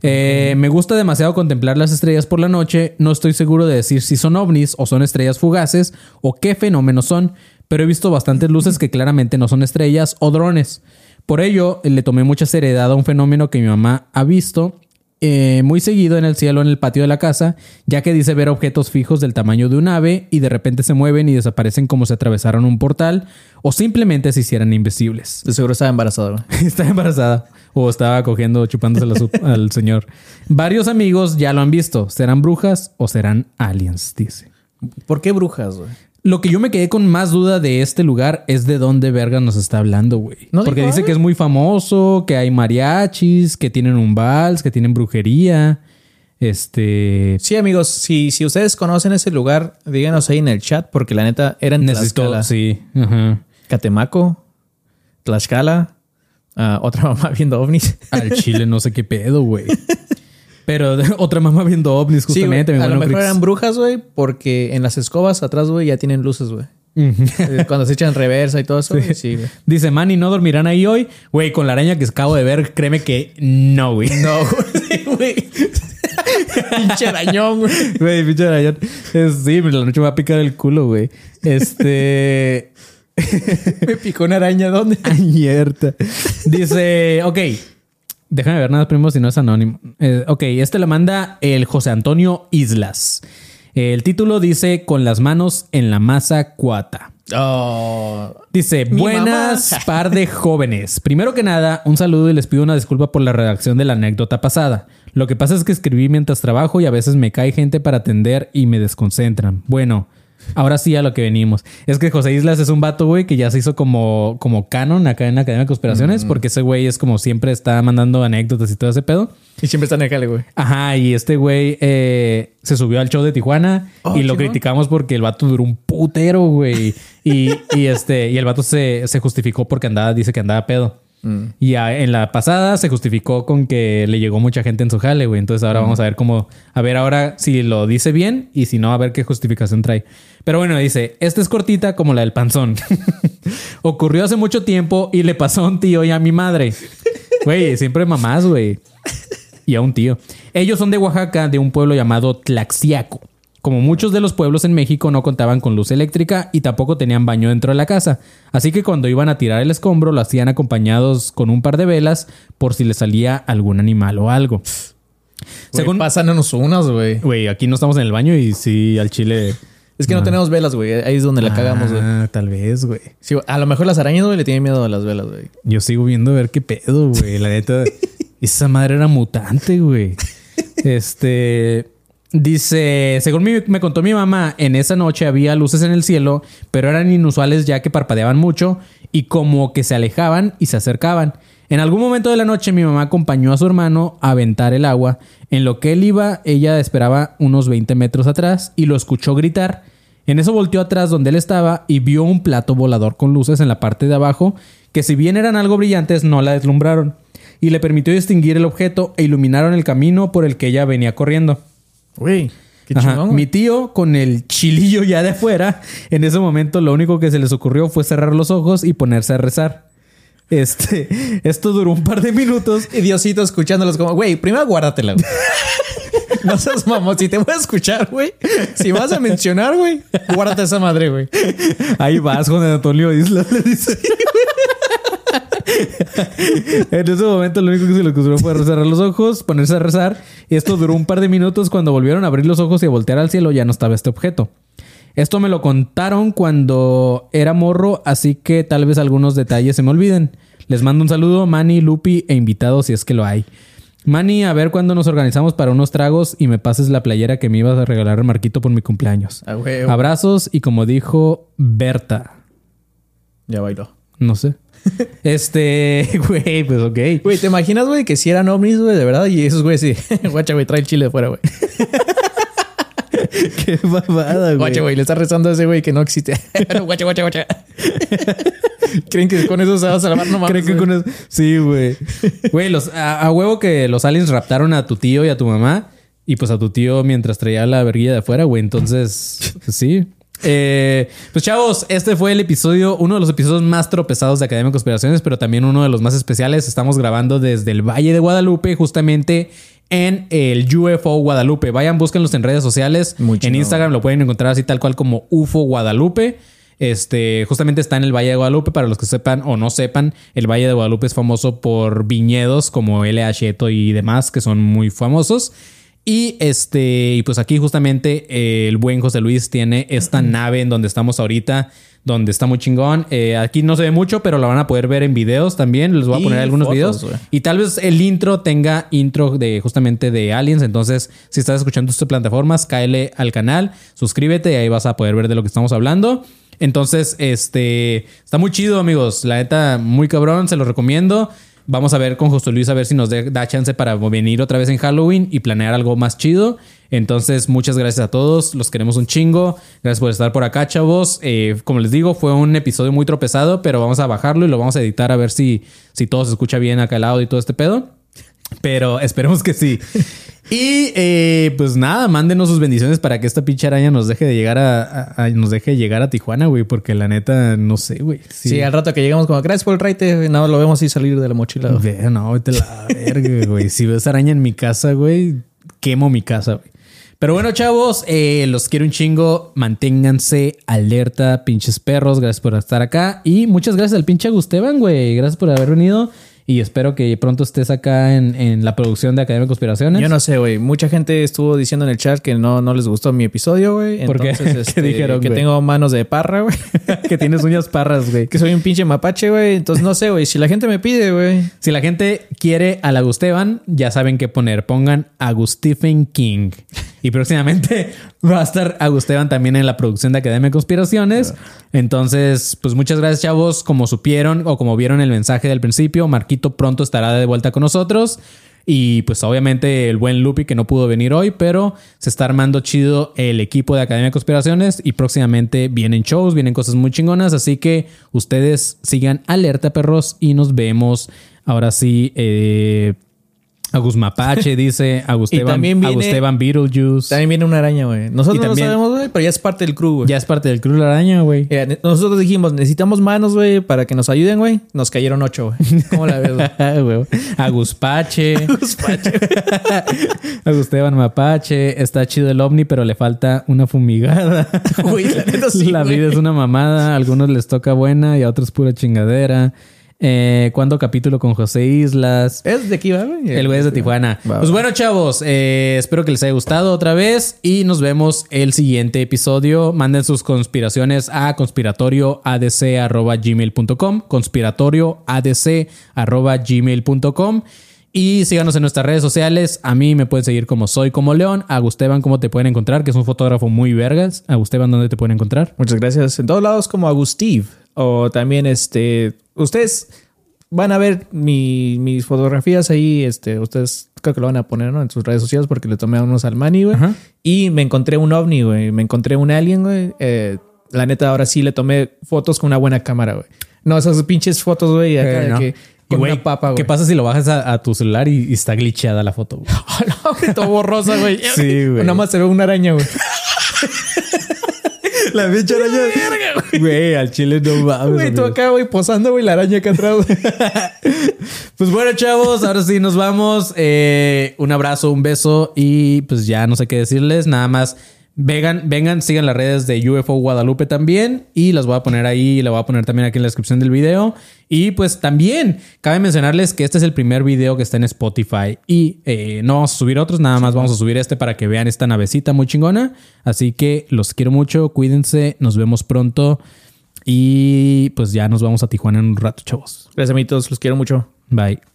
Eh, me gusta demasiado contemplar las estrellas por la noche. No estoy seguro de decir si son ovnis o son estrellas fugaces o qué fenómenos son, pero he visto bastantes luces que claramente no son estrellas o drones. Por ello, le tomé mucha seriedad a un fenómeno que mi mamá ha visto eh, muy seguido en el cielo en el patio de la casa, ya que dice ver objetos fijos del tamaño de un ave y de repente se mueven y desaparecen como si atravesaron un portal o simplemente se hicieran invisibles. De seguro estaba embarazado, güey. Estaba embarazada o estaba cogiendo, chupándose al señor. Varios amigos ya lo han visto. ¿Serán brujas o serán aliens? Dice. ¿Por qué brujas, güey? Lo que yo me quedé con más duda de este lugar es de dónde verga nos está hablando, güey. ¿No Porque dice que es muy famoso, que hay mariachis, que tienen un vals, que tienen brujería. Este. Sí, amigos, si, si ustedes conocen ese lugar, díganos ahí en el chat, porque la neta era en Necesito. Tlaxcala, Sí. Ajá. Catemaco, Tlaxcala, ah, otra mamá viendo ovnis. Al chile no sé qué pedo, güey. Pero otra mamá viendo ovnis, Sí, justamente. mi a lo mejor eran brujas, güey, porque en las escobas atrás, güey, ya tienen luces, güey. Eh, Cuando se echan reversa y todo eso, güey, sí, güey. Dice, Manny, ¿no dormirán ahí hoy? Güey, con la araña que acabo de ver, créeme que no, güey. No, güey. Pinche arañón, güey. Güey, pinche arañón. Es- sí, la noche me va a picar el culo, güey. Este... Me picó una araña, ¿dónde? Añerta. Dice, ok. Déjame ver nada primero si no es anónimo. Eh, ok, este lo manda el José Antonio Islas. El título dice Con las manos en la masa cuata. Oh. Dice, buenas par de jóvenes. Primero que nada, un saludo y les pido una disculpa por la redacción de la anécdota pasada. Lo que pasa es que escribí mientras trabajo y a veces me cae gente para atender y me desconcentran. Bueno, ahora sí a lo que venimos. Es que José Islas es un vato, güey, que ya se hizo como, como canon acá en la Academia de Conspiraciones, porque ese güey es como siempre está mandando anécdotas y todo ese pedo. Y siempre está en el jale, güey. Ajá, y este güey eh, se subió al show de Tijuana Oh, y lo chingón. criticamos porque el vato duró un putero, güey. Y, y este, y el vato se, se justificó porque andaba, dice que andaba pedo. Y en la pasada se justificó con que le llegó mucha gente en su jale, güey. Entonces ahora vamos a ver cómo, a ver ahora si lo dice bien y si no, a ver qué justificación trae. Pero bueno, dice, esta es cortita como la del panzón. Ocurrió hace mucho tiempo y le pasó a un tío y a mi madre. Güey, siempre mamás, güey. Y a un tío. Ellos son de Oaxaca, de un pueblo llamado Tlaxiaco. Como muchos de los pueblos en México no contaban con luz eléctrica y tampoco tenían baño dentro de la casa. Así que cuando iban a tirar el escombro lo hacían acompañados con un par de velas por si les salía algún animal o algo. Según Según... pásanos unas, güey. Güey, aquí no estamos en el baño y sí, al chile... Es que no tenemos velas, güey. Ahí es donde la cagamos, güey. Ah, tal vez, güey. Sí, güey. a lo mejor las arañas, güey, le tienen miedo a las velas, güey. Yo sigo viendo a ver qué pedo, güey. La neta, esa madre era mutante, güey. Este. Dice, según me contó mi mamá, en esa noche había luces en el cielo, pero eran inusuales ya que parpadeaban mucho y como que se alejaban y se acercaban. En algún momento de la noche mi mamá acompañó a su hermano a aventar el agua. En lo que él iba, ella esperaba unos 20 metros atrás y lo escuchó gritar. En eso volteó atrás donde él estaba y vio un plato volador con luces en la parte de abajo que si bien eran algo brillantes no la deslumbraron y le permitió distinguir el objeto e iluminaron el camino por el que ella venía corriendo. Güey, qué chingón. Mi tío, con el chilillo ya de afuera, en ese momento lo único que se les ocurrió fue cerrar los ojos y ponerse a rezar. Este, esto duró un par de minutos. Y Diosito escuchándolos como, güey, primero guárdatela, güey. no seas mamón. Si te voy a escuchar, güey. Si vas a mencionar, güey, guárdate esa madre, güey. Ahí vas, Juan Antonio Isla, le dice. en ese momento lo único que se les ocurrió fue cerrar los ojos, ponerse a rezar. Y esto duró un par de minutos. Cuando volvieron a abrir los ojos y a voltear al cielo, ya no estaba este objeto. Esto me lo contaron cuando era morro, así que tal vez algunos detalles se me olviden. Les mando un saludo, Manny, Lupi e invitados si es que lo hay. Manny, a ver cuándo nos organizamos para unos tragos y me pases la playera que me ibas a regalar Marquito por mi cumpleaños. Ah. Abrazos y como dijo Berta, Ya bailó. no sé. este, güey, pues ok. Güey, ¿te imaginas, güey, que si eran ovnis, güey, de verdad? Y esos güeyes sí. Guacha, güey, trae el chile de fuera, güey. Qué babada, güey. Guacha, güey, le está rezando a ese güey que no existe. guacha, guacha, guacha. ¿Creen que con eso se va a salvar? No mames. Creen que güey. con eso... Sí, güey. Güey, los, a, a huevo que los aliens raptaron a tu tío y a tu mamá. Y pues a tu tío mientras traía la verguilla de afuera, güey. Entonces, pues sí. Eh, pues chavos, este fue el episodio, uno de los episodios más tropezados de Academia de Conspiraciones, pero también uno de los más especiales. Estamos grabando desde el Valle de Guadalupe, justamente en el UFO Guadalupe. Vayan, búsquenlos en redes sociales. Muy en. Instagram lo pueden encontrar así tal cual como UFO Guadalupe. Este, justamente está en el Valle de Guadalupe. Para los que sepan o no sepan, el Valle de Guadalupe es famoso por viñedos como LH Eto y demás, que son muy famosos. Y este, y pues aquí justamente eh, el buen José Luis tiene esta nave en donde estamos ahorita, donde está muy chingón. Eh, aquí no se ve mucho, pero lo van a poder ver en videos también. Les voy a Y poner algunos fotos, videos. Y tal vez el intro tenga intro de justamente de Aliens. Entonces, si estás escuchando estas plataformas, cáele al canal, suscríbete y ahí vas a poder ver de lo que estamos hablando. Entonces, este está muy chido, amigos. La neta, muy cabrón, se lo recomiendo. Vamos a ver con José Luis a ver si nos da chance para venir otra vez en Halloween y planear algo más chido. Entonces, muchas gracias a todos. Los queremos un chingo. Gracias por estar por acá, chavos. Eh, como les digo, fue un episodio muy tropezado, pero vamos a bajarlo y lo vamos a editar a ver si, si todo se escucha bien acá al lado y todo este pedo. Pero esperemos que sí. Y eh, pues nada, mándenos sus bendiciones para que esta pinche araña nos deje de llegar a, a- a- nos deje llegar a Tijuana, güey, porque la neta no sé, güey. Sí. al rato que llegamos como, gracias por el raite, no, lo vemos así salir de la mochila. güey. No, vete la verga, güey. Si ves araña en mi casa, güey, quemo mi casa, güey. Pero bueno, chavos, eh, los quiero un chingo. Manténganse alerta, pinches perros. Gracias por estar acá. Y muchas gracias al pinche Gusteban, güey. Gracias por haber venido. Y espero que pronto estés acá en, en la producción de Academia de Conspiraciones. Yo no sé, güey. Mucha gente estuvo diciendo en el chat que no, no les gustó mi episodio, güey. ¿Por qué? Entonces, ¿Qué este, dijeron, Que güey? tengo manos de parra, güey. que tienes uñas parras, güey. que soy un pinche mapache, güey. Entonces, no sé, güey. Si la gente me pide, güey. Si la gente quiere a la Gusteban, ya saben qué poner. Pongan Agustífen King. Y próximamente va a estar Agusteban también en la producción de Academia de Conspiraciones. Entonces, pues muchas gracias, chavos. Como supieron o como vieron el mensaje del principio, Marquito pronto estará de vuelta con nosotros. Y pues obviamente el buen Lupi que no pudo venir hoy, pero se está armando chido el equipo de Academia de Conspiraciones y próximamente vienen shows, vienen cosas muy chingonas, así que ustedes sigan alerta perros y nos vemos ahora sí. Eh, Agus Mapache dice, Agusteban, Agusteban Beetlejuice. También viene una araña, güey. Nosotros no también- lo sabemos, güey, pero ya es parte del crew, güey. Ya es parte del Cruz La Araña, güey. Nosotros dijimos, necesitamos manos, güey, para que nos ayuden, güey. Nos cayeron ocho, güey. ¿Cómo la ves, güey? Güey. Aguspache. Agusteban Mapache. Está chido el ovni, pero le falta una fumigada. Güey, la neta sí, La güey. vida es una mamada. A algunos les toca buena y a otros pura chingadera. Eh, ¿Cuándo capítulo con José Islas? ¿Es de aquí, va, güey? El güey es de Tijuana. Va, Pues bueno, chavos, eh, espero que les haya gustado otra vez y nos vemos el siguiente episodio. Manden sus conspiraciones a conspiratorioadc.gmail.com conspiratorioadc.gmail.com y síganos en nuestras redes sociales. A mí me pueden seguir como Soy Como León. A Gusteban, ¿cómo te pueden encontrar? Que es un fotógrafo muy vergas. A Gusteban, ¿dónde te pueden encontrar? Muchas gracias. En todos lados como Agustiv. O también, este... Ustedes van a ver mi- mis fotografías ahí. Este, ustedes creo que lo van a poner, ¿no? En sus redes sociales porque le tomé a unos al Manny, güey. Ajá. Y me encontré un ovni, güey. Me encontré un alien, güey. Eh, la neta, ahora sí le tomé fotos con una buena cámara, güey. No, esas pinches fotos, güey, acá Eh, de no. que... Y, Con güey, una papa, güey. ¿Qué pasa si lo bajas a, a tu celular y, y está glitcheada la foto? güey? no, todo borrosa, güey. Sí, güey. Nada más se ve una araña, güey. La pinche araña. Güey, al chile no mames. Güey, tú acá, güey, posando, güey, la araña acá atrás. Pues bueno, chavos, ahora sí nos vamos. Eh, un abrazo, un beso y pues ya no sé qué decirles. Nada más vengan, vengan, sigan las redes de UFO Guadalupe también y las voy a poner ahí, la voy a poner también aquí en la descripción del video. Y pues también cabe mencionarles que este es el primer video que está en Spotify y eh, no vamos a subir otros, nada más vamos a subir este para que vean esta navecita muy chingona. Así que los quiero mucho, cuídense, nos vemos pronto y pues ya nos vamos a Tijuana en un rato, chavos. Gracias, amiguitos. Los quiero mucho. Bye.